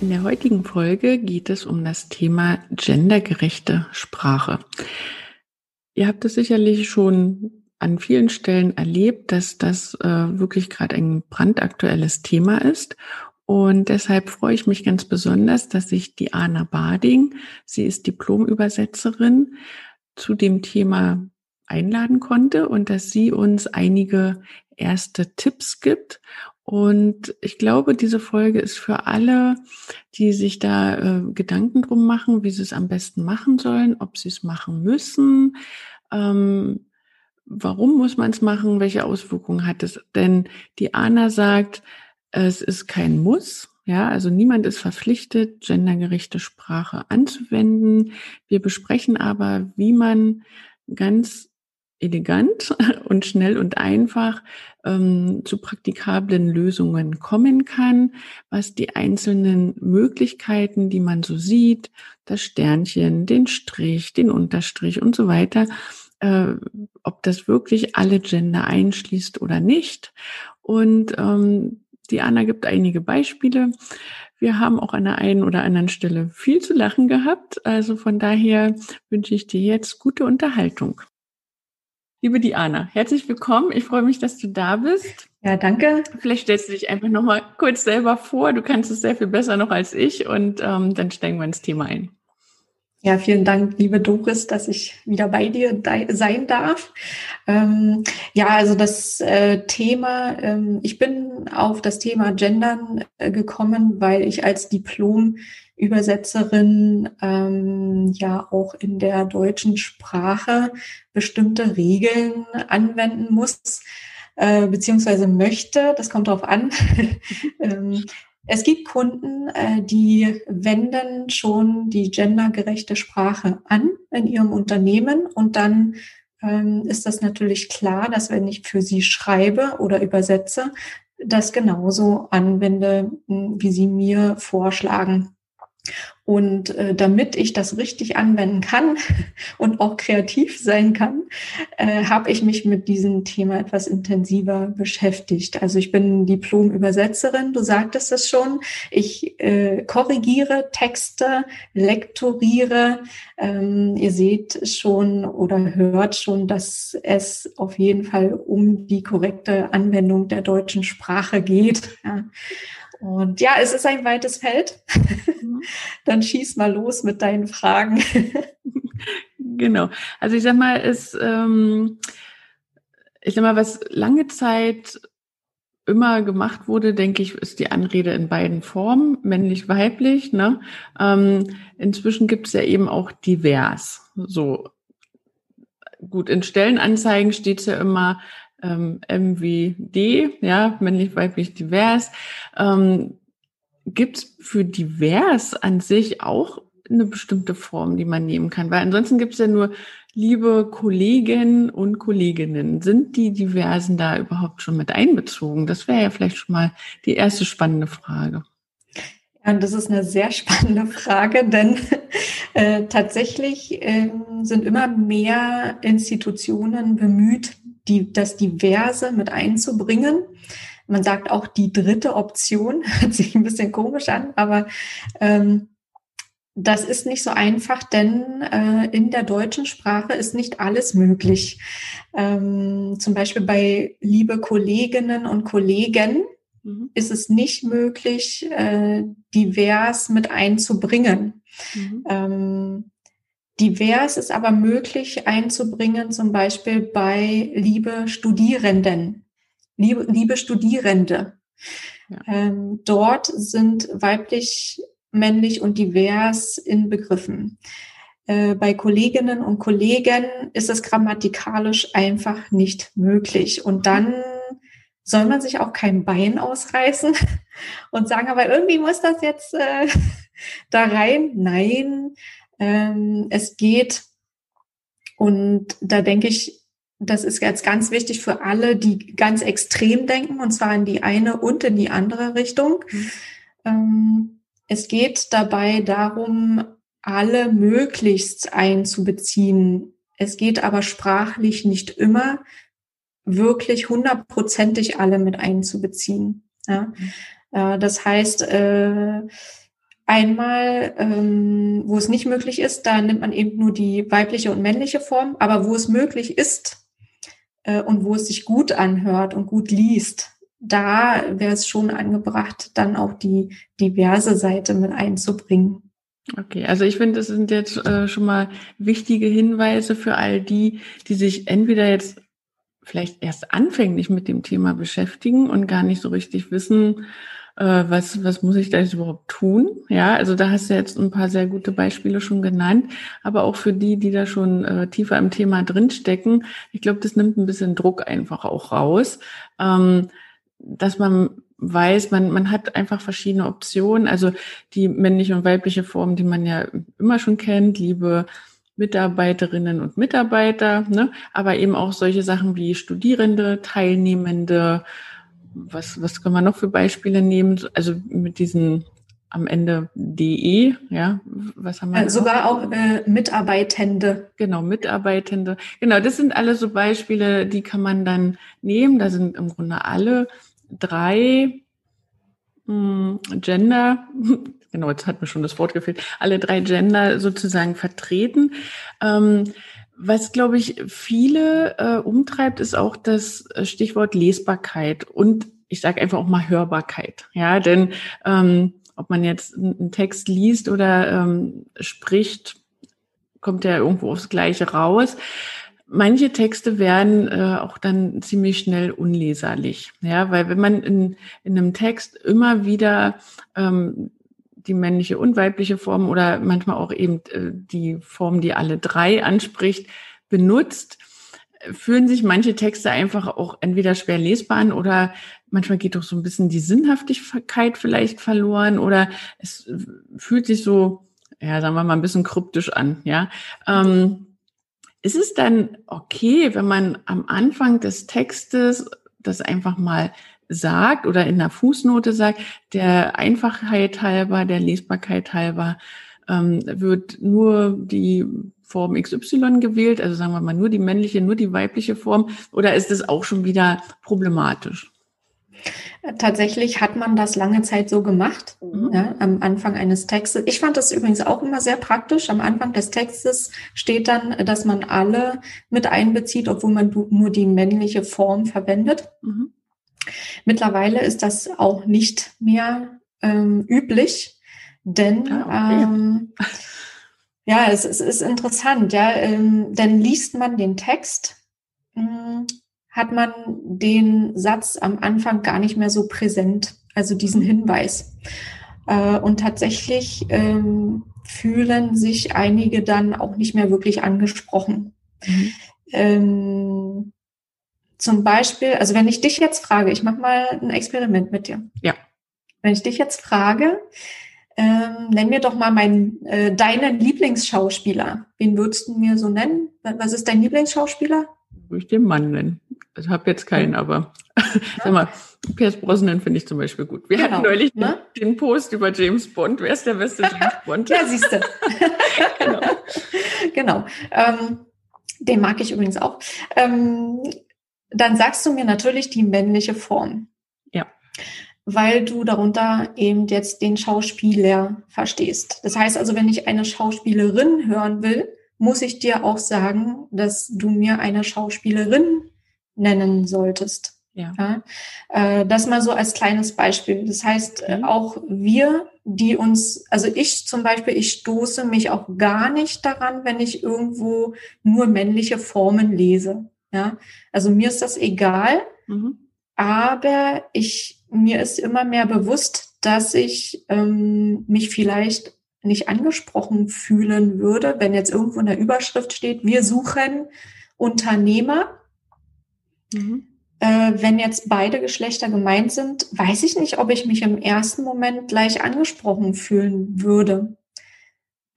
In der heutigen Folge geht es um das Thema gendergerechte Sprache. Ihr habt es sicherlich schon an vielen Stellen erlebt, dass das äh, wirklich gerade ein brandaktuelles Thema ist. Und deshalb freue ich mich ganz besonders, dass ich die Anna Bading, sie ist Diplomübersetzerin, zu dem Thema einladen konnte und dass sie uns einige erste Tipps gibt und ich glaube, diese Folge ist für alle, die sich da äh, Gedanken drum machen, wie sie es am besten machen sollen, ob sie es machen müssen, ähm, warum muss man es machen, welche Auswirkungen hat es. Denn die Anna sagt, es ist kein Muss. Ja, also niemand ist verpflichtet, gendergerechte Sprache anzuwenden. Wir besprechen aber, wie man ganz elegant und schnell und einfach ähm, zu praktikablen Lösungen kommen kann, was die einzelnen Möglichkeiten, die man so sieht, das Sternchen, den Strich, den Unterstrich und so weiter, äh, ob das wirklich alle Gender einschließt oder nicht. Und ähm, die Anna gibt einige Beispiele. Wir haben auch an der einen oder anderen Stelle viel zu lachen gehabt. Also von daher wünsche ich dir jetzt gute Unterhaltung. Liebe Diana, herzlich willkommen. Ich freue mich, dass du da bist. Ja, danke. Vielleicht stellst du dich einfach noch mal kurz selber vor. Du kannst es sehr viel besser noch als ich und ähm, dann steigen wir ins Thema ein. Ja, vielen Dank, liebe Doris, dass ich wieder bei dir sein darf. Ähm, ja, also das äh, Thema, ähm, ich bin auf das Thema Gendern äh, gekommen, weil ich als Diplom Übersetzerin ähm, ja auch in der deutschen Sprache bestimmte Regeln anwenden muss, äh, beziehungsweise möchte. Das kommt darauf an. es gibt Kunden, äh, die wenden schon die gendergerechte Sprache an in ihrem Unternehmen und dann ähm, ist das natürlich klar, dass wenn ich für sie schreibe oder übersetze, das genauso anwende, wie sie mir vorschlagen. Und äh, damit ich das richtig anwenden kann und auch kreativ sein kann, äh, habe ich mich mit diesem Thema etwas intensiver beschäftigt. Also ich bin Diplom-Übersetzerin, du sagtest es schon. Ich äh, korrigiere Texte, lektoriere. Ähm, ihr seht schon oder hört schon, dass es auf jeden Fall um die korrekte Anwendung der deutschen Sprache geht. Ja. Und ja, es ist ein weites Feld. Dann schieß mal los mit deinen Fragen. genau. Also ich sag mal, es, ähm, ich sag mal, was lange Zeit immer gemacht wurde, denke ich, ist die Anrede in beiden Formen, männlich, weiblich. Ne? Ähm, inzwischen gibt es ja eben auch divers. So gut, in Stellenanzeigen steht es ja immer ähm, MWD, ja, männlich, weiblich, divers. Ähm, Gibt es für divers an sich auch eine bestimmte Form, die man nehmen kann? Weil ansonsten gibt es ja nur liebe Kollegen und Kolleginnen. Sind die Diversen da überhaupt schon mit einbezogen? Das wäre ja vielleicht schon mal die erste spannende Frage. Ja, das ist eine sehr spannende Frage, denn äh, tatsächlich äh, sind immer mehr Institutionen bemüht, die, das Diverse mit einzubringen. Man sagt auch die dritte Option, hört sich ein bisschen komisch an, aber ähm, das ist nicht so einfach, denn äh, in der deutschen Sprache ist nicht alles möglich. Ähm, zum Beispiel bei liebe Kolleginnen und Kollegen mhm. ist es nicht möglich, äh, divers mit einzubringen. Mhm. Ähm, Divers ist aber möglich einzubringen, zum Beispiel bei liebe Studierenden, liebe, liebe Studierende. Ja. Ähm, dort sind weiblich, männlich und divers inbegriffen. Äh, bei Kolleginnen und Kollegen ist es grammatikalisch einfach nicht möglich. Und dann soll man sich auch kein Bein ausreißen und sagen, aber irgendwie muss das jetzt äh, da rein? Nein, ähm, es geht, und da denke ich, das ist jetzt ganz wichtig für alle, die ganz extrem denken, und zwar in die eine und in die andere Richtung. Mhm. Ähm, es geht dabei darum, alle möglichst einzubeziehen. Es geht aber sprachlich nicht immer wirklich hundertprozentig alle mit einzubeziehen. Ja? Mhm. Äh, das heißt, äh, einmal, ähm, wo es nicht möglich ist, da nimmt man eben nur die weibliche und männliche Form, aber wo es möglich ist äh, und wo es sich gut anhört und gut liest, da wäre es schon angebracht, dann auch die diverse Seite mit einzubringen. Okay, also ich finde, das sind jetzt äh, schon mal wichtige Hinweise für all die, die sich entweder jetzt vielleicht erst anfänglich mit dem Thema beschäftigen und gar nicht so richtig wissen, was, was muss ich da jetzt überhaupt tun? Ja, also da hast du jetzt ein paar sehr gute Beispiele schon genannt, aber auch für die, die da schon äh, tiefer im Thema drinstecken, ich glaube, das nimmt ein bisschen Druck einfach auch raus, ähm, dass man weiß, man, man hat einfach verschiedene Optionen. Also die männliche und weibliche Form, die man ja immer schon kennt, liebe Mitarbeiterinnen und Mitarbeiter, ne? aber eben auch solche Sachen wie Studierende, Teilnehmende. Was, was kann man noch für Beispiele nehmen? Also mit diesen am Ende DE, ja, was haben wir? Äh, sogar auch äh, Mitarbeitende. Genau, Mitarbeitende. Genau, das sind alle so Beispiele, die kann man dann nehmen. Da sind im Grunde alle drei mh, hm, Gender, genau, jetzt hat mir schon das Wort gefehlt, alle drei Gender sozusagen vertreten. Ähm, was, glaube ich, viele äh, umtreibt, ist auch das Stichwort Lesbarkeit und ich sage einfach auch mal Hörbarkeit. Ja, denn ähm, ob man jetzt einen Text liest oder ähm, spricht, kommt ja irgendwo aufs Gleiche raus manche Texte werden äh, auch dann ziemlich schnell unleserlich. Ja, weil wenn man in, in einem Text immer wieder ähm, die männliche und weibliche Form oder manchmal auch eben äh, die Form, die alle drei anspricht, benutzt, fühlen sich manche Texte einfach auch entweder schwer lesbar an oder manchmal geht doch so ein bisschen die Sinnhaftigkeit vielleicht verloren oder es fühlt sich so, ja, sagen wir mal, ein bisschen kryptisch an, ja. Ähm, ist es dann okay, wenn man am Anfang des Textes das einfach mal sagt oder in der Fußnote sagt, der Einfachheit halber, der Lesbarkeit halber, ähm, wird nur die Form XY gewählt, also sagen wir mal nur die männliche, nur die weibliche Form, oder ist es auch schon wieder problematisch? Tatsächlich hat man das lange Zeit so gemacht, mhm. ja, am Anfang eines Textes. Ich fand das übrigens auch immer sehr praktisch. Am Anfang des Textes steht dann, dass man alle mit einbezieht, obwohl man nur die männliche Form verwendet. Mhm. Mittlerweile ist das auch nicht mehr ähm, üblich, denn ah, okay. ähm, ja, es, es, ist interessant, ja, ähm, denn liest man den Text, mh, hm, hat man den Satz am Anfang gar nicht mehr so präsent, also diesen Hinweis. Äh, und tatsächlich ähm, fühlen sich einige dann auch nicht mehr wirklich angesprochen. Mhm. Zum Beispiel, also wenn ich dich jetzt frage, ich mache mal ein Experiment mit dir. Ja. Wenn ich dich jetzt frage, ähm, nenn mir doch mal meinen, äh, deinen Lieblingsschauspieler. Wen würdest du mir so nennen? Was ist dein Lieblingsschauspieler? Würde ich den Mann nennen. Ich habe jetzt keinen, aber sag mal, Pierce Brosnan finde ich zum Beispiel gut. Wir genau, hatten neulich ne? den Post über James Bond. Wer ist der beste James Bond? ja, siehst du. genau. genau. Ähm, den mag ich übrigens auch. Ähm, dann sagst du mir natürlich die männliche Form. Ja. Weil du darunter eben jetzt den Schauspieler verstehst. Das heißt also, wenn ich eine Schauspielerin hören will, muss ich dir auch sagen, dass du mir eine Schauspielerin nennen solltest. Ja. ja. Äh, das mal so als kleines Beispiel. Das heißt, äh, mhm. auch wir, die uns, also ich zum Beispiel, ich stoße mich auch gar nicht daran, wenn ich irgendwo nur männliche Formen lese. Ja, also mir ist das egal, mhm. aber ich, mir ist immer mehr bewusst, dass ich ähm, mich vielleicht nicht angesprochen fühlen würde, wenn jetzt irgendwo in der Überschrift steht, wir suchen Unternehmer Mhm. äh, wenn jetzt beide Geschlechter gemeint sind, weiß ich nicht, ob ich mich im ersten Moment gleich angesprochen fühlen würde.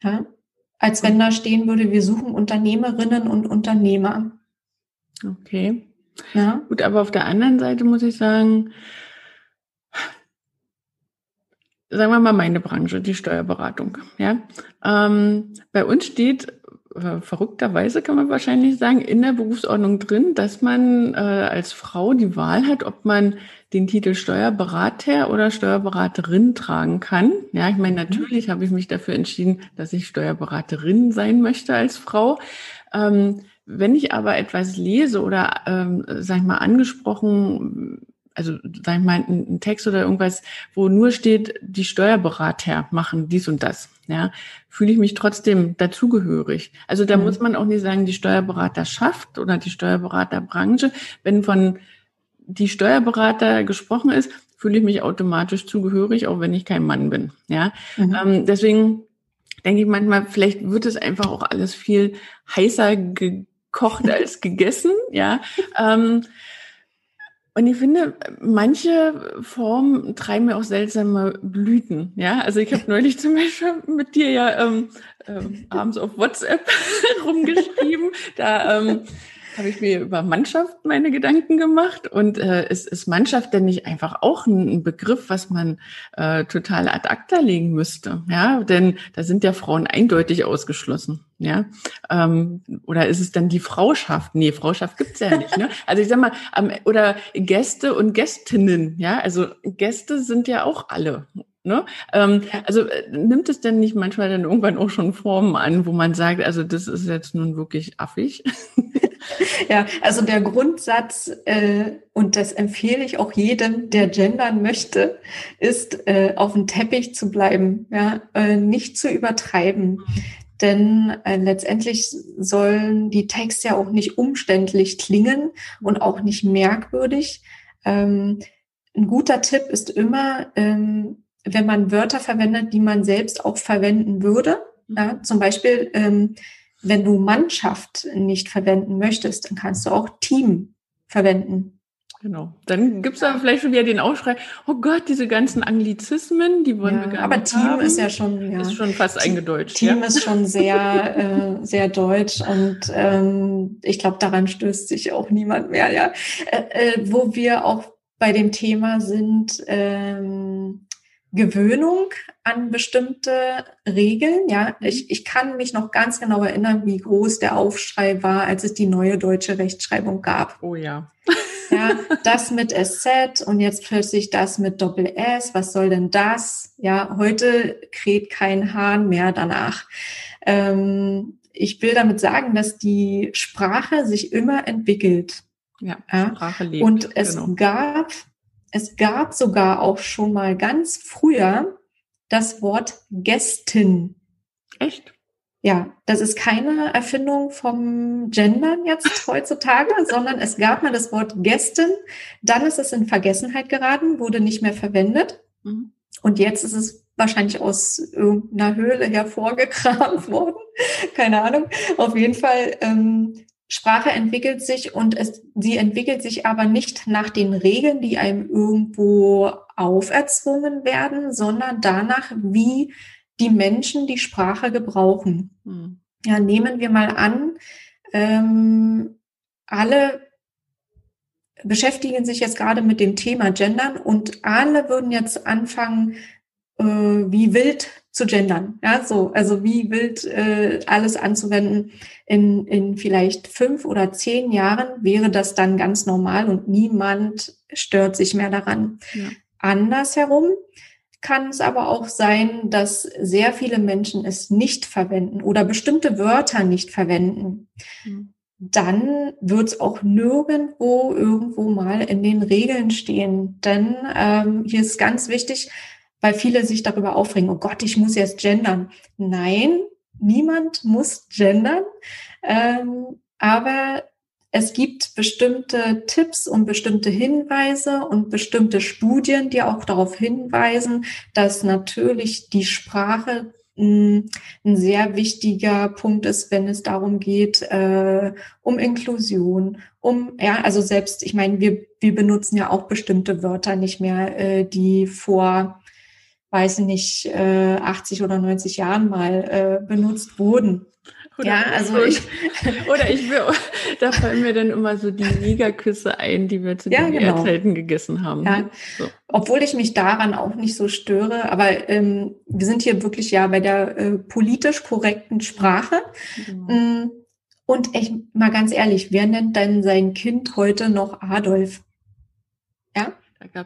Ja? Als wenn da stehen würde, wir suchen Unternehmerinnen und Unternehmer. Okay. Ja. Gut, aber auf der anderen Seite muss ich sagen, sagen wir mal meine Branche, die Steuerberatung. Ja, ähm, bei uns steht äh, verrückterweise kann man wahrscheinlich sagen in der Berufsordnung drin, dass man äh, als Frau die Wahl hat, ob man den Titel Steuerberater oder Steuerberaterin tragen kann. Ja, ich meine, mhm. natürlich habe ich mich dafür entschieden, dass ich Steuerberaterin sein möchte als Frau. Ähm, wenn ich aber etwas lese oder, ähm, sag ich mal, angesprochen also sag ich mal, ein, Text oder irgendwas, wo nur steht, die Steuerberater machen dies und das, ja, fühle ich mich trotzdem dazugehörig. Also da mhm. muss man auch nicht sagen, die Steuerberaterschaft oder die Steuerberaterbranche. Wenn von die Steuerberater gesprochen ist, fühle ich mich automatisch zugehörig, auch wenn ich kein Mann bin. Ja, mhm. ähm, deswegen denke ich manchmal, vielleicht wird es einfach auch alles viel heißer gekocht als gegessen. Ja. Ähm, und ich finde, manche Formen treiben mir auch seltsame Blüten. Ja, also ich habe neulich zum Beispiel mit dir ja ähm, äh, abends auf WhatsApp rumgeschrieben. Da ähm, habe ich mir über Mannschaft meine Gedanken gemacht. Und äh, ist, ist Mannschaft denn nicht einfach auch ein, Begriff, was man äh, total ad acta legen müsste? Ja, denn da sind ja Frauen eindeutig ausgeschlossen. Ja, ähm, oder ist es dann die Frauschaft? Nee, Frauschaft gibt's ja nicht. Ne? Also ich sag mal, ähm, oder Gäste und Gästinnen. Ja, also Gäste sind ja auch alle. Ne? Ähm, also äh, nimmt es denn nicht manchmal dann irgendwann auch schon Formen an, wo man sagt, also das ist jetzt nun wirklich affig? Ja, also der Grundsatz, äh, und das empfehle ich auch jedem, der gendern möchte, ist, äh, auf dem Teppich zu bleiben, ja, äh, nicht zu übertreiben. Denn äh, letztendlich sollen die Texte ja auch nicht umständlich klingen und auch nicht merkwürdig. Ähm, ein guter Tipp ist immer, ähm, wenn man Wörter verwendet, die man selbst auch verwenden würde. Ja, zum Beispiel ähm, wenn du Mannschaft nicht verwenden möchtest, dann kannst du auch Team verwenden. Genau. Dann gibt es dann vielleicht schon wieder den Aufschrei, oh Gott, diese ganzen Anglizismen, die wollen ja, wir gar aber nicht Team haben. ist ja schon, ja. Ist schon fast eingedeutscht. Team ja? ist schon sehr, äh, sehr deutsch und ähm, ich glaube, daran stößt sich auch niemand mehr, ja. Äh, äh, wo wir auch bei dem Thema sind, ähm, Gewöhnung an bestimmte Regeln. Ja, mhm. ich, ich kann mich noch ganz genau erinnern, wie groß der Aufschrei war, als es die neue deutsche Rechtschreibung gab. Oh ja. Ja, das mit SZ und jetzt plötzlich das mit Doppel S. Was soll denn das? Ja, heute kräht kein Hahn mehr danach. Ähm, ich will damit sagen, dass die Sprache sich immer entwickelt. Ja, Sprache lebt. Und es genau. gab es gab sogar auch schon mal ganz früher das Wort Gästin. Echt? Ja, das ist keine Erfindung vom Gendern jetzt heutzutage, sondern es gab mal das Wort Gästin. Dann ist es in Vergessenheit geraten, wurde nicht mehr verwendet. Mhm. Und jetzt ist es wahrscheinlich aus irgendeiner Höhle hervorgekramt worden. Keine Ahnung. Auf jeden Fall ähm, Sprache entwickelt sich und es, sie entwickelt sich aber nicht nach den Regeln, die einem irgendwo auferzwungen werden, sondern danach, wie die Menschen die Sprache gebrauchen. Mhm. Ja, nehmen wir mal an, ähm, alle beschäftigen sich jetzt gerade mit dem Thema Gendern und alle würden jetzt anfangen, äh, wie wild zu gendern. Ja, so, also wie wild äh, alles anzuwenden. In, in vielleicht fünf oder zehn Jahren wäre das dann ganz normal und niemand stört sich mehr daran. Ja. Andersherum kann es aber auch sein, dass sehr viele Menschen es nicht verwenden oder bestimmte Wörter nicht verwenden. Mhm. Dann wird es auch nirgendwo irgendwo mal in den Regeln stehen. Denn ähm, hier ist ganz wichtig, weil viele sich darüber aufregen, oh Gott, ich muss jetzt gendern. Nein, niemand muss gendern, ähm, aber es gibt bestimmte Tipps und bestimmte Hinweise und bestimmte Studien, die auch darauf hinweisen, dass natürlich die Sprache ein sehr wichtiger Punkt ist, wenn es darum geht, äh, um Inklusion, um, ja, also selbst, ich meine, wir, wir benutzen ja auch bestimmte Wörter nicht mehr, äh, die vor, weiß ich nicht, äh, 80 oder 90 Jahren mal äh, benutzt wurden. Oder ja, also ich, oder ich will, da fallen mir dann immer so die Negerküsse ein, die wir zu ja, den genau. Erdzeiten gegessen haben. Ja. So. Obwohl ich mich daran auch nicht so störe, aber ähm, wir sind hier wirklich ja bei der äh, politisch korrekten Sprache. Mhm. Und echt mal ganz ehrlich, wer nennt denn sein Kind heute noch Adolf? Ja?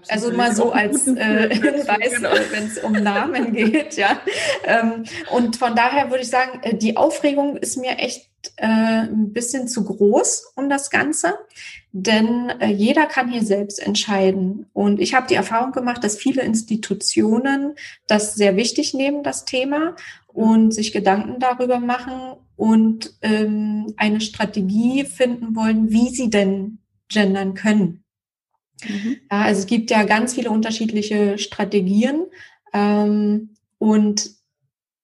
Also mal so als äh, Hinweis, genau. Äh, wenn es um Namen geht, ja. Ähm, und von daher würde ich sagen, äh, die Aufregung ist mir echt äh, ein bisschen zu groß um das Ganze, denn äh, jeder kann hier selbst entscheiden. Und ich habe die Erfahrung gemacht, dass viele Institutionen das sehr wichtig nehmen, das Thema, und sich Gedanken darüber machen und ähm, eine Strategie finden wollen, wie sie denn gendern können. Mhm. Ja, also es gibt ja ganz viele unterschiedliche Strategien. Ähm, und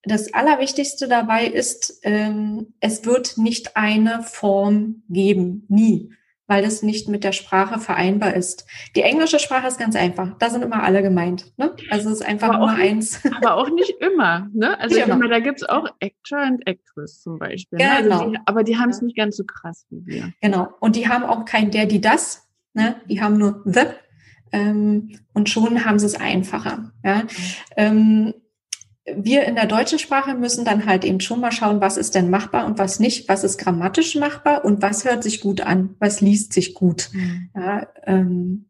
das Allerwichtigste dabei ist, ähm, es wird nicht eine Form geben, nie, weil es nicht mit der Sprache vereinbar ist. Die englische Sprache ist ganz einfach, da sind immer alle gemeint. Ne? Also es ist einfach aber Nummer eins. Aber auch nicht immer. Ne? Also ich meine, da gibt's auch Actor und Actress zum Beispiel. Genau. Ne? Also genau. die, aber die haben es nicht ganz so krass wie wir. Genau. Und die haben auch kein der, die das, Ne? Die haben nur the ähm, und schon haben sie es einfacher. Ja? Ähm, wir in der deutschen Sprache müssen dann halt eben schon mal schauen, was ist denn machbar und was nicht, was ist grammatisch machbar und was hört sich gut an, was liest sich gut. Mhm. Ja, ähm,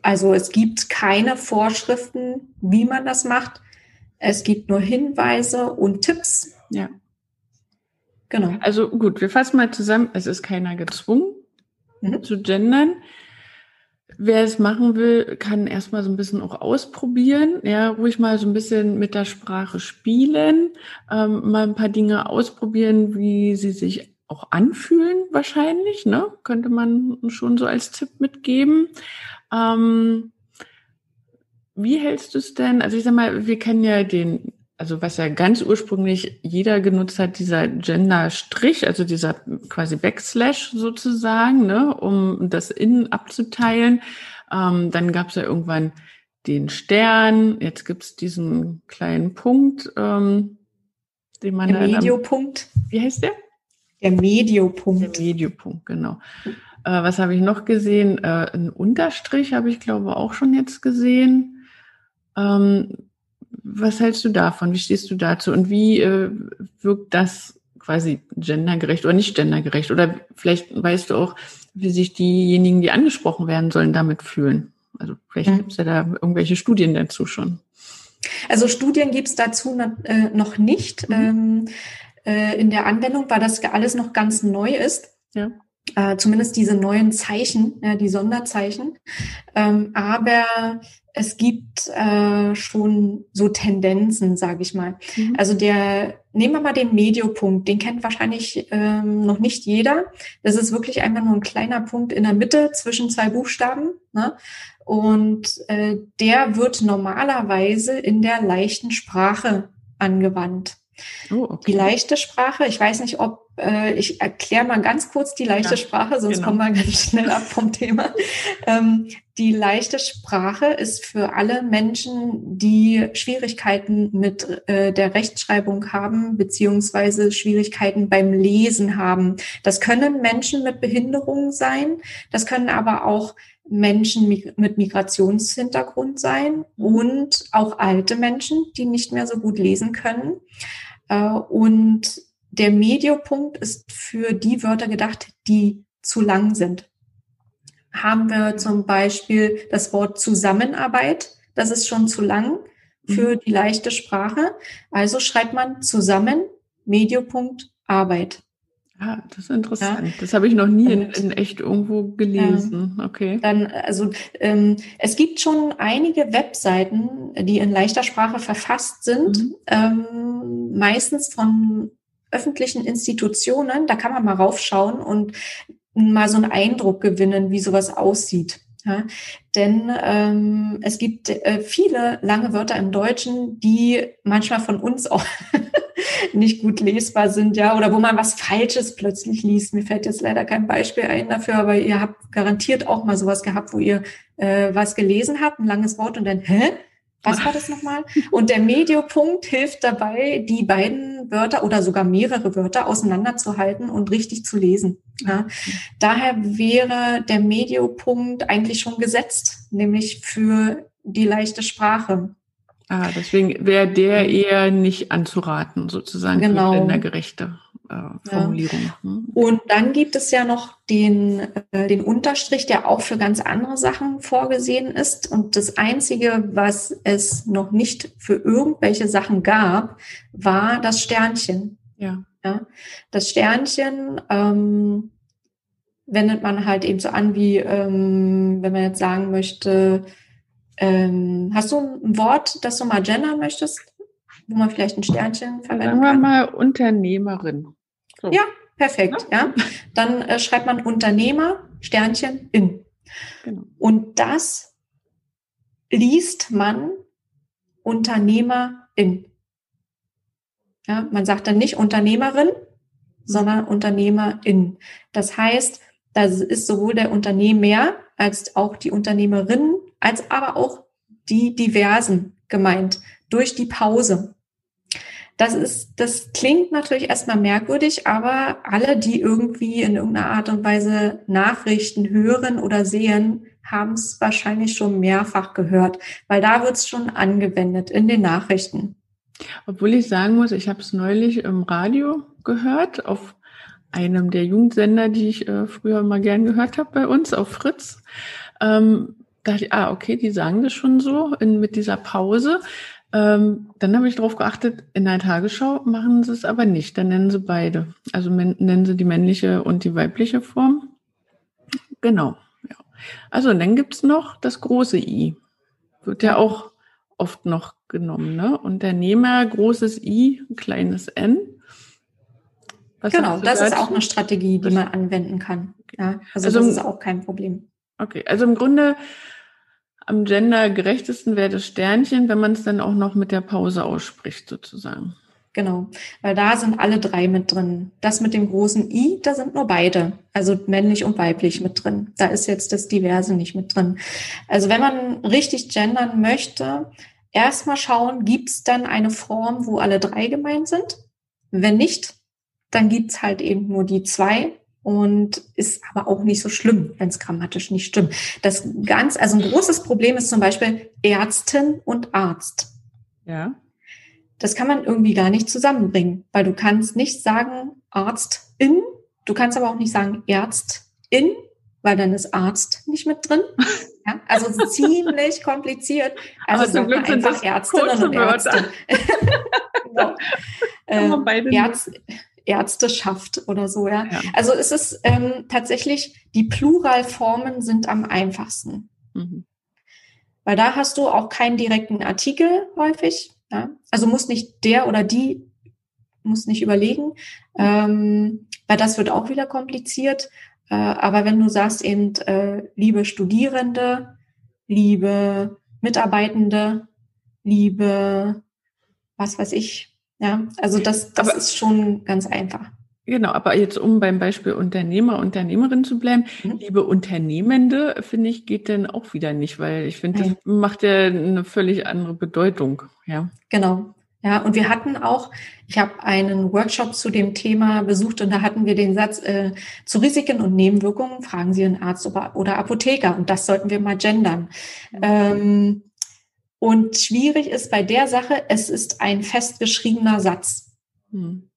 also es gibt keine Vorschriften, wie man das macht. Es gibt nur Hinweise und Tipps. Ja. Genau. Also gut, wir fassen mal zusammen. Es ist keiner gezwungen mhm. zu gendern. Wer es machen will, kann erstmal so ein bisschen auch ausprobieren, ja, ruhig mal so ein bisschen mit der Sprache spielen, ähm, mal ein paar Dinge ausprobieren, wie sie sich auch anfühlen, wahrscheinlich, ne? Könnte man schon so als Tipp mitgeben. Ähm, wie hältst du es denn? Also ich sag mal, wir kennen ja den also was ja ganz ursprünglich jeder genutzt hat, dieser Gender-Strich, also dieser quasi Backslash sozusagen, ne, um das Innen abzuteilen. Ähm, dann gab es ja irgendwann den Stern, jetzt gibt's diesen kleinen Punkt, ähm, den man Der Mediopunkt. Wie heißt der? Der Mediopunkt. Der Mediopunkt, genau. Äh, was habe ich noch gesehen? Äh, ein Unterstrich habe ich, glaube auch schon jetzt gesehen. Ähm, was hältst du davon? Wie stehst du dazu? Und wie äh, wirkt das quasi gendergerecht oder nicht gendergerecht? Oder vielleicht weißt du auch, wie sich diejenigen, die angesprochen werden sollen, damit fühlen. Also vielleicht mhm. gibt es ja da irgendwelche Studien dazu schon. Also Studien gibt es dazu äh, noch nicht. Mhm. Ähm, äh, in der Anwendung, weil das alles noch ganz neu ist. Ja. Äh, zumindest diese neuen Zeichen, die Sonderzeichen. Ähm, aber es gibt äh, schon so Tendenzen, sage ich mal. Mhm. Also der, nehmen wir mal den Mediopunkt, den kennt wahrscheinlich ähm, noch nicht jeder. Das ist wirklich einfach nur ein kleiner Punkt in der Mitte zwischen zwei Buchstaben. Ne? Und äh, der wird normalerweise in der leichten Sprache angewandt. Oh, okay. Die leichte Sprache, ich weiß nicht, ob äh, ich erkläre mal ganz kurz die leichte ja, Sprache, sonst genau. kommen wir ganz schnell ab vom Thema. Ähm, die leichte Sprache ist für alle Menschen, die Schwierigkeiten mit äh, der Rechtschreibung haben, beziehungsweise Schwierigkeiten beim Lesen haben. Das können Menschen mit Behinderungen sein, das können aber auch Menschen mit Migrationshintergrund sein und auch alte Menschen, die nicht mehr so gut lesen können. Äh, und der Mediopunkt ist für die Wörter gedacht, die zu lang sind. Haben wir zum Beispiel das Wort Zusammenarbeit, das ist schon zu lang für mhm. die leichte Sprache. Also schreibt man zusammen, Mediopunkt, Arbeit. Ah, das ist interessant. Ja. Das habe ich noch nie in, in echt irgendwo gelesen. Ja. Okay. Dann, also ähm, es gibt schon einige Webseiten, die in leichter Sprache verfasst sind, mhm. ähm, meistens von öffentlichen Institutionen. Da kann man mal raufschauen und mal so einen Eindruck gewinnen, wie sowas aussieht. Ja, denn ähm, es gibt äh, viele lange Wörter im Deutschen, die manchmal von uns auch nicht gut lesbar sind, ja, oder wo man was Falsches plötzlich liest. Mir fällt jetzt leider kein Beispiel ein dafür, aber ihr habt garantiert auch mal sowas gehabt, wo ihr äh, was gelesen habt, ein langes Wort und dann, hä? Was war das nochmal? Und der Mediopunkt hilft dabei, die beiden Wörter oder sogar mehrere Wörter auseinanderzuhalten und richtig zu lesen. Ja. Daher wäre der Mediopunkt eigentlich schon gesetzt, nämlich für die leichte Sprache. Ah, deswegen wäre der eher nicht anzuraten, sozusagen genau. für gendergerechte äh, Formulierung. Ja. Hm. Und dann gibt es ja noch den, äh, den Unterstrich, der auch für ganz andere Sachen vorgesehen ist. Und das Einzige, was es noch nicht für irgendwelche Sachen gab, war das Sternchen. Ja. ja? Das Sternchen ähm, wendet man halt eben so an, wie ähm, wenn man jetzt sagen möchte, ähm, hast du ein Wort, das du mal gendern möchtest? wo man vielleicht ein Sternchen verwenden kann. Sagen wir mal Unternehmerin. So. Ja, perfekt. Ja. Dann äh, schreibt man Unternehmer, Sternchen, in. Genau. Und das liest man Unternehmerin. Ja, man sagt dann nicht Unternehmerin, sondern Unternehmerin. Das heißt, da ist sowohl der Unternehmer als auch die Unternehmerin, als aber auch die Diversen gemeint durch die Pause. Das ist, das klingt natürlich erstmal merkwürdig, aber alle, die irgendwie in irgendeiner Art und Weise Nachrichten hören oder sehen, haben es wahrscheinlich schon mehrfach gehört, weil da wird es schon angewendet in den Nachrichten. Obwohl ich sagen muss, ich habe es neulich im Radio gehört, auf einem der Jugendsender, die ich äh, früher mal gern gehört habe bei uns, auf Fritz. Ähm, dachte ich, ah, okay, die sagen das schon so in, mit dieser Pause. Ähm, dann habe ich darauf geachtet, in der Tagesschau machen sie es aber nicht. Dann nennen sie beide. Also nennen sie die männliche und die weibliche Form. Genau. Ja. Also und dann gibt's noch das große I. Wird ja auch oft noch genommen. Ne? Unternehmer, großes I, kleines N. Was genau, das dazu? ist auch eine Strategie, die man anwenden kann. Ja, also, also das ist auch kein Problem. Okay, also im Grunde am gendergerechtesten wäre das Sternchen, wenn man es dann auch noch mit der Pause ausspricht, sozusagen. Genau, weil da sind alle drei mit drin. Das mit dem großen I, da sind nur beide, also männlich und weiblich mit drin. Da ist jetzt das Diverse nicht mit drin. Also wenn man richtig gendern möchte, erstmal schauen, gibt es dann eine Form, wo alle drei gemeint sind? Wenn nicht, dann gibt's halt eben nur die zwei und ist aber auch nicht so schlimm, wenn es grammatisch nicht stimmt. Das ganz, also ein großes Problem ist zum Beispiel Ärztin und Arzt. Ja. Das kann man irgendwie gar nicht zusammenbringen, weil du kannst nicht sagen Arztin, du kannst aber auch nicht sagen Ärztin, weil dann ist Arzt nicht mit drin. Ja, also ziemlich kompliziert. Also aber zum Glück sind einfach Ärztinnen und Ärzte. genau. äh, Ärzt, Ärzteschaft oder so, ja. ja. Also es ist ähm, tatsächlich, die Pluralformen sind am einfachsten. Mhm. Weil da hast du auch keinen direkten Artikel häufig. Ja? Also muss nicht der oder die, muss nicht überlegen, ähm, weil das wird auch wieder kompliziert. Äh, aber wenn du sagst eben, äh, liebe Studierende, liebe Mitarbeitende, liebe, was weiß ich, ja, also das, das aber, ist schon ganz einfach. Genau, aber jetzt um beim Beispiel Unternehmer, Unternehmerin zu bleiben, mhm. liebe Unternehmende, finde ich, geht denn auch wieder nicht, weil ich finde, das macht ja eine völlig andere Bedeutung. Ja. Genau. Ja, und wir hatten auch, ich habe einen Workshop zu dem Thema besucht und da hatten wir den Satz, äh, zu Risiken und Nebenwirkungen fragen Sie einen Arzt oder Apotheker und das sollten wir mal gendern. Mhm. Ähm, und schwierig ist bei der Sache, es ist ein festgeschriebener Satz. Hm.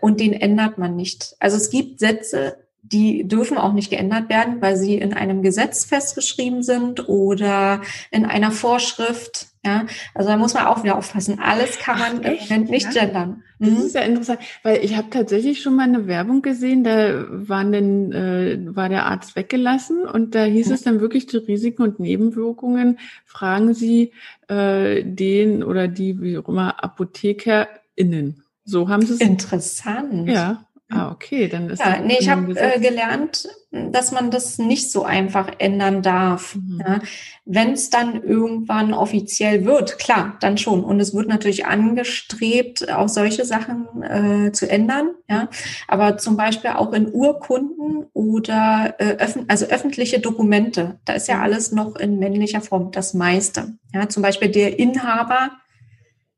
Und den ändert man nicht. Also es gibt Sätze, die dürfen auch nicht geändert werden, weil sie in einem Gesetz festgeschrieben sind oder in einer Vorschrift. Ja, also da muss man auch wieder aufpassen. Alles kann man Ach, Moment nicht ja? gendern. Mhm. Das ist ja interessant, weil ich habe tatsächlich schon mal eine Werbung gesehen, da waren denn, äh, war der Arzt weggelassen und da hieß mhm. es dann wirklich zu Risiken und Nebenwirkungen, fragen Sie äh, den oder die, wie auch immer, ApothekerInnen. So haben sie es. Interessant. Ja, Ah, okay, dann ist ja, nee, ich habe äh, gelernt, dass man das nicht so einfach ändern darf. Mhm. Ja. Wenn es dann irgendwann offiziell wird, klar, dann schon. Und es wird natürlich angestrebt, auch solche Sachen äh, zu ändern. Ja, aber zum Beispiel auch in Urkunden oder äh, öffn also öffentliche Dokumente, da ist ja mhm. alles noch in männlicher Form das meiste. Ja, zum Beispiel der Inhaber.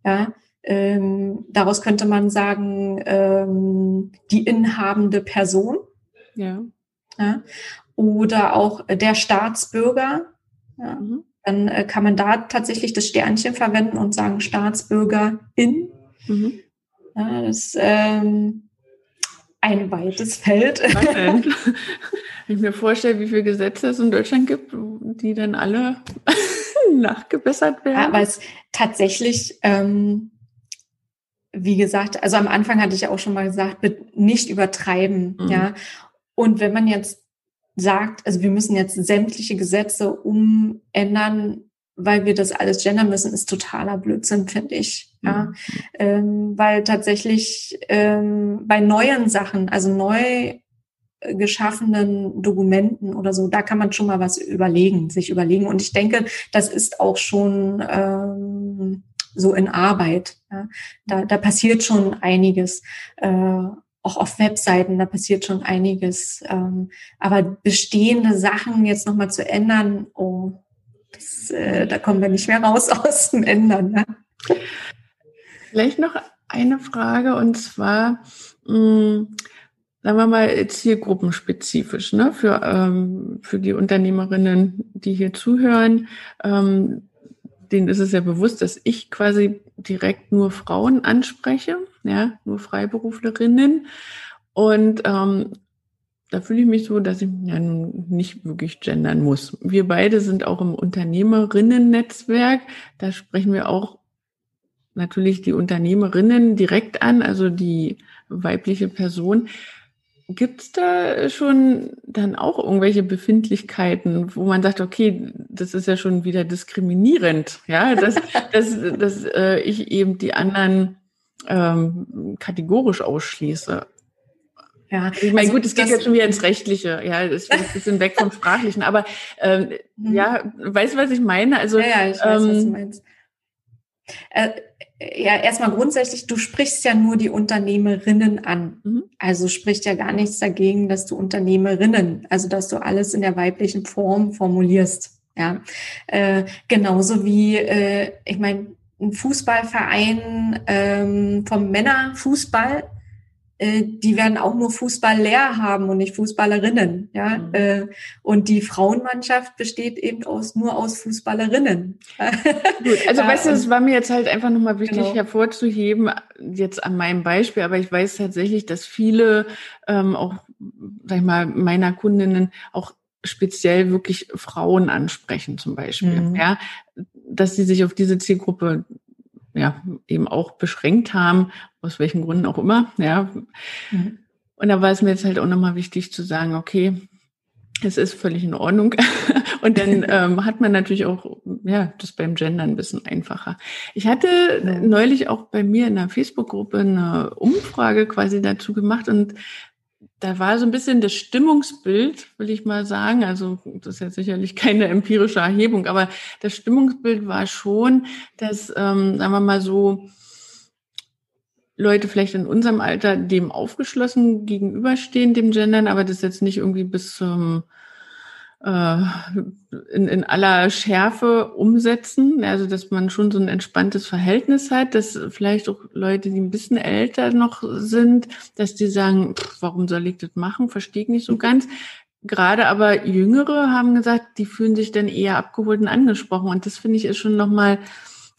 Ja, ähm, daraus könnte man sagen, ähm, die inhabende Person. Ja. ja. Oder auch der Staatsbürger. Ja. Mhm. Dann äh, kann man da tatsächlich das Sternchen verwenden und sagen Staatsbürgerin. Mhm. Ja, das ist ähm, ein weites Feld. Wenn ich mir vorstelle, wie viele Gesetze es in Deutschland gibt, die dann alle nachgebessert werden. Ja, aber es tatsächlich ähm, wie gesagt, also am Anfang hatte ich ja auch schon mal gesagt, nicht übertreiben, mhm. ja. Und wenn man jetzt sagt, also wir müssen jetzt sämtliche Gesetze umändern, weil wir das alles gendern müssen, ist totaler Blödsinn, finde ich. Ja, mhm. ähm, weil tatsächlich ähm, bei neuen Sachen, also neu geschaffenen Dokumenten oder so, da kann man schon mal was überlegen, sich überlegen. Und ich denke, das ist auch schon ähm, so in Arbeit. Ja. Da, da passiert schon einiges. Äh, auch auf Webseiten, da passiert schon einiges. Ähm, aber bestehende Sachen jetzt nochmal zu ändern, oh, das, äh, da kommen wir nicht mehr raus aus dem Ändern. Ne? Vielleicht noch eine Frage und zwar, mh, hm, sagen wir mal zielgruppenspezifisch, ne, für, ähm, für die Unternehmerinnen, die hier zuhören. Ähm, denen ist es ja bewusst, dass ich quasi direkt nur Frauen anspreche, ja, nur Freiberuflerinnen. Und ähm, da fühle ich mich so, dass ich ja nicht wirklich gendern muss. Wir beide sind auch im Unternehmerinnen-Netzwerk. Da sprechen wir auch natürlich die Unternehmerinnen direkt an, also die weibliche Person. Gibt es da schon dann auch irgendwelche Befindlichkeiten, wo man sagt, okay, das ist ja schon wieder diskriminierend, ja, dass, dass, dass äh, ich eben die anderen ähm, kategorisch ausschließe? Ja, ich meine, also, gut, es geht jetzt schon wieder ins Rechtliche, ja, es ist ein bisschen weg vom Sprachlichen, aber ähm, mhm. ja, weißt du, was ich meine? Also, ja, ja ich weiß, ähm, was du ähm, meinst. Äh, ja, erstmal grundsätzlich, du sprichst ja nur die Unternehmerinnen an. Mhm. Also spricht ja gar nichts dagegen, dass du Unternehmerinnen, also dass du alles in der weiblichen Form formulierst. Ja, äh, genauso wie, äh, ich meine, ein Fußballverein ähm, vom Männerfußball äh, die werden auch nur Fußballlehrer haben und nicht Fußballerinnen. Ja? Mhm. Äh, und die Frauenmannschaft besteht eben aus, nur aus Fußballerinnen. Gut, also ja, weißt du, es war mir jetzt halt einfach nochmal wichtig genau. hervorzuheben, jetzt an meinem Beispiel, aber ich weiß tatsächlich, dass viele ähm, auch, sag ich mal, meiner Kundinnen auch speziell wirklich Frauen ansprechen zum Beispiel, mhm. ja, dass sie sich auf diese Zielgruppe ja, eben auch beschränkt haben, aus welchen Gründen auch immer, ja. Mhm. Und da war es mir jetzt halt auch nochmal wichtig zu sagen, okay, es ist völlig in Ordnung. Und dann ähm, hat man natürlich auch, ja, das beim Gender ein bisschen einfacher. Ich hatte neulich auch bei mir in der Facebook-Gruppe eine Umfrage quasi dazu gemacht und da war so ein bisschen das Stimmungsbild, will ich mal sagen. Also das ist ja sicherlich keine empirische Erhebung, aber das Stimmungsbild war schon, dass, ähm, sagen wir mal so, Leute vielleicht in unserem Alter dem aufgeschlossen gegenüberstehen, dem Gendern, aber das jetzt nicht irgendwie bis zum in, in aller Schärfe umsetzen. Also dass man schon so ein entspanntes Verhältnis hat, dass vielleicht auch Leute, die ein bisschen älter noch sind, dass die sagen, pff, warum soll ich das machen? Verstehe ich nicht so ganz. Gerade aber Jüngere haben gesagt, die fühlen sich dann eher abgeholt und angesprochen. Und das finde ich ist schon nochmal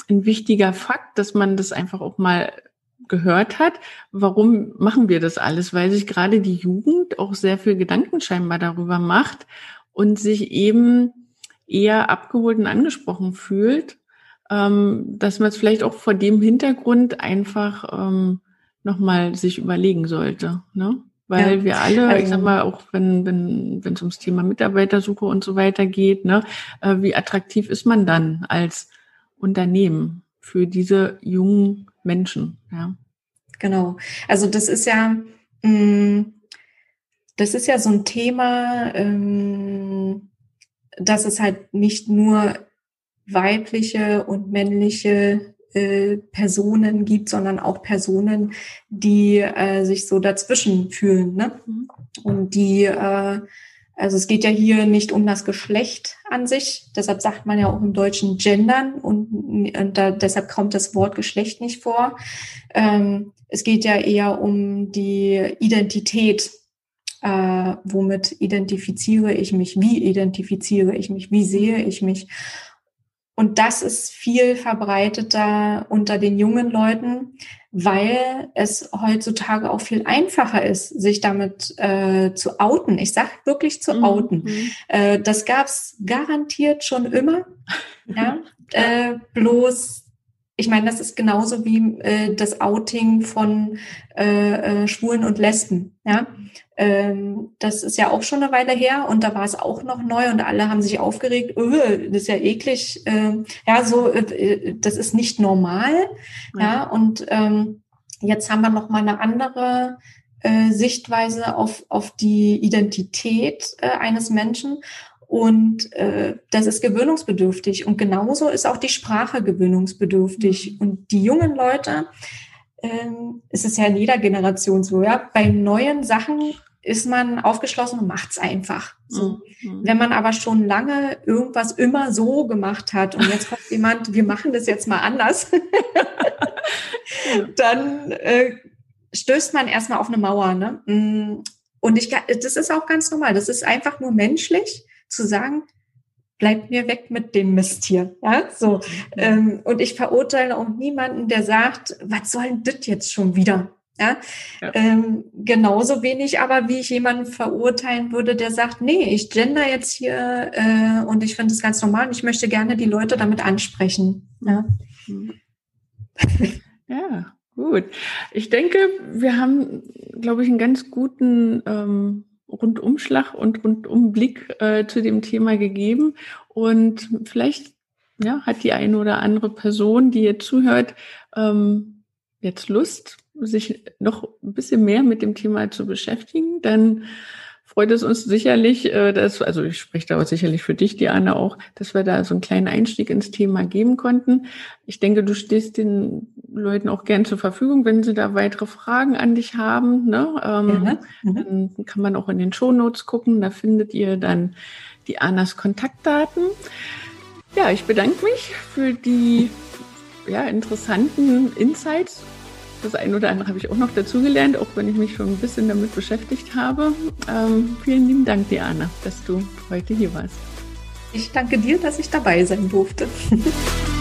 ein wichtiger Fakt, dass man das einfach auch mal gehört hat. Warum machen wir das alles? Weil sich gerade die Jugend auch sehr viel Gedanken scheinbar darüber macht und sich eben eher abgeholt und angesprochen fühlt, ähm, dass man es vielleicht auch vor dem Hintergrund einfach ähm, nochmal sich überlegen sollte. Ne? Weil ja. wir alle, ich sag also mal, auch wenn wenn wenn es ums Thema Mitarbeitersuche und so weiter geht, ne, äh, wie attraktiv ist man dann als Unternehmen für diese jungen Menschen? Ja. Genau. Also das ist ja Mm, das ist ja so ein Thema, ähm, dass es halt nicht nur weibliche und männliche äh, Personen gibt, sondern auch Personen, die äh, sich so dazwischen fühlen. Ne? Mhm. Und die, äh, also es geht ja hier nicht um das Geschlecht an sich, deshalb sagt man ja auch im Deutschen gendern und, und da, deshalb kommt das Wort Geschlecht nicht vor. Ähm, es geht ja eher um die Identität. Äh, womit identifiziere ich mich? Wie identifiziere ich mich? Wie sehe ich mich? Und das ist viel verbreiteter unter den jungen Leuten, weil es heutzutage auch viel einfacher ist, sich damit äh, zu outen. Ich sage wirklich zu mhm. outen. Mhm. Äh, das gab's garantiert schon immer. ja? äh, bloß ich meine, das ist genauso wie äh, das Outing von äh, äh, Schwulen und Lesben. Ja, ähm, das ist ja auch schon eine Weile her und da war es auch noch neu und alle haben sich aufgeregt. Öh, das ist ja eklig. Äh, ja, so äh, äh, das ist nicht normal. Ja, ja und ähm, jetzt haben wir noch mal eine andere äh, Sichtweise auf auf die Identität äh, eines Menschen und äh, das ist gewöhnungsbedürftig. Und genauso ist auch die Sprache gewöhnungsbedürftig. Mhm. Und die jungen Leute, ähm, es ist ja in jeder Generation so, ja, bei neuen Sachen ist man aufgeschlossen und macht's einfach. So. Mhm. Wenn man aber schon lange irgendwas immer so gemacht hat und jetzt kommt jemand, wir machen das jetzt mal anders, dann äh, stößt man erstmal auf eine Mauer. Ne? Mm, und ich, das ist auch ganz normal. Das ist einfach nur menschlich zu sagen, bleibt mir weg mit dem Mist hier. Ja, so. Mhm. Und ich verurteile auch niemanden, der sagt, was soll denn das jetzt schon wieder? Ja, ja. Ähm, genauso wenig aber, wie ich jemanden verurteilen würde, der sagt, nee, ich gender jetzt hier äh, und ich finde es ganz normal und ich möchte gerne die Leute damit ansprechen. Ja, ja gut. Ich denke, wir haben, glaube ich, einen ganz guten ähm, Rundumschlag und Rundumblick äh, zu dem Thema gegeben. Und vielleicht ja, hat die eine oder andere Person, die jetzt zuhört, ähm, jetzt Lust, sich noch ein bisschen mehr mit dem Thema zu beschäftigen. Dann freut es uns sicherlich, äh, dass, also ich spreche da sicherlich für dich, Diana, auch, dass wir da so einen kleinen Einstieg ins Thema geben konnten. Ich denke, du stehst den Leuten auch gern zur Verfügung, wenn sie da weitere Fragen an dich haben. Ne? Ähm, ja, mhm. Dann kann man auch in den Shownotes gucken, da findet ihr dann die Anas Kontaktdaten. Ja, ich bedanke mich für die ja, interessanten Insights das eine oder andere habe ich auch noch dazugelernt, auch wenn ich mich schon ein bisschen damit beschäftigt habe. Ähm, vielen lieben Dank, Diana, dass du heute hier warst. Ich danke dir, dass ich dabei sein durfte.